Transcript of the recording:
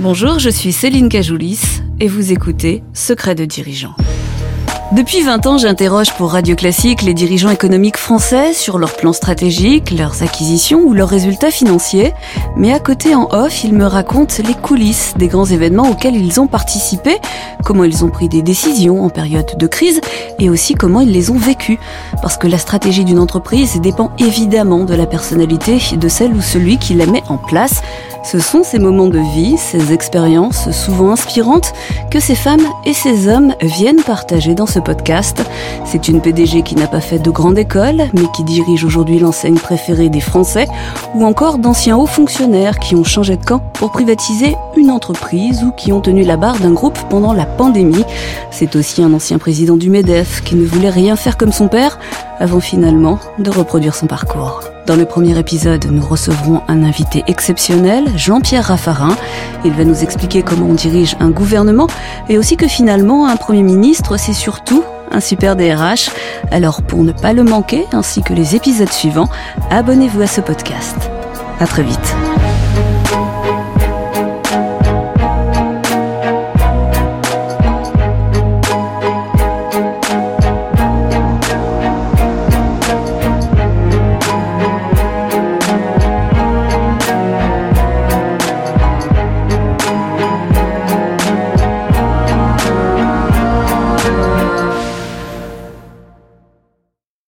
Bonjour, je suis Céline Cajoulis et vous écoutez Secret de dirigeant. Depuis 20 ans, j'interroge pour Radio Classique les dirigeants économiques français sur leurs plans stratégiques, leurs acquisitions ou leurs résultats financiers. Mais à côté, en off, ils me racontent les coulisses des grands événements auxquels ils ont participé, comment ils ont pris des décisions en période de crise et aussi comment ils les ont vécues. Parce que la stratégie d'une entreprise dépend évidemment de la personnalité de celle ou celui qui la met en place. Ce sont ces moments de vie, ces expériences souvent inspirantes que ces femmes et ces hommes viennent partager dans ce podcast. C'est une PDG qui n'a pas fait de grande école, mais qui dirige aujourd'hui l'enseigne préférée des Français, ou encore d'anciens hauts fonctionnaires qui ont changé de camp pour privatiser une entreprise ou qui ont tenu la barre d'un groupe pendant la pandémie. C'est aussi un ancien président du MEDEF qui ne voulait rien faire comme son père avant finalement de reproduire son parcours. Dans le premier épisode, nous recevrons un invité exceptionnel, Jean-Pierre Raffarin. Il va nous expliquer comment on dirige un gouvernement et aussi que finalement, un Premier ministre, c'est surtout un super DRH. Alors pour ne pas le manquer, ainsi que les épisodes suivants, abonnez-vous à ce podcast. À très vite.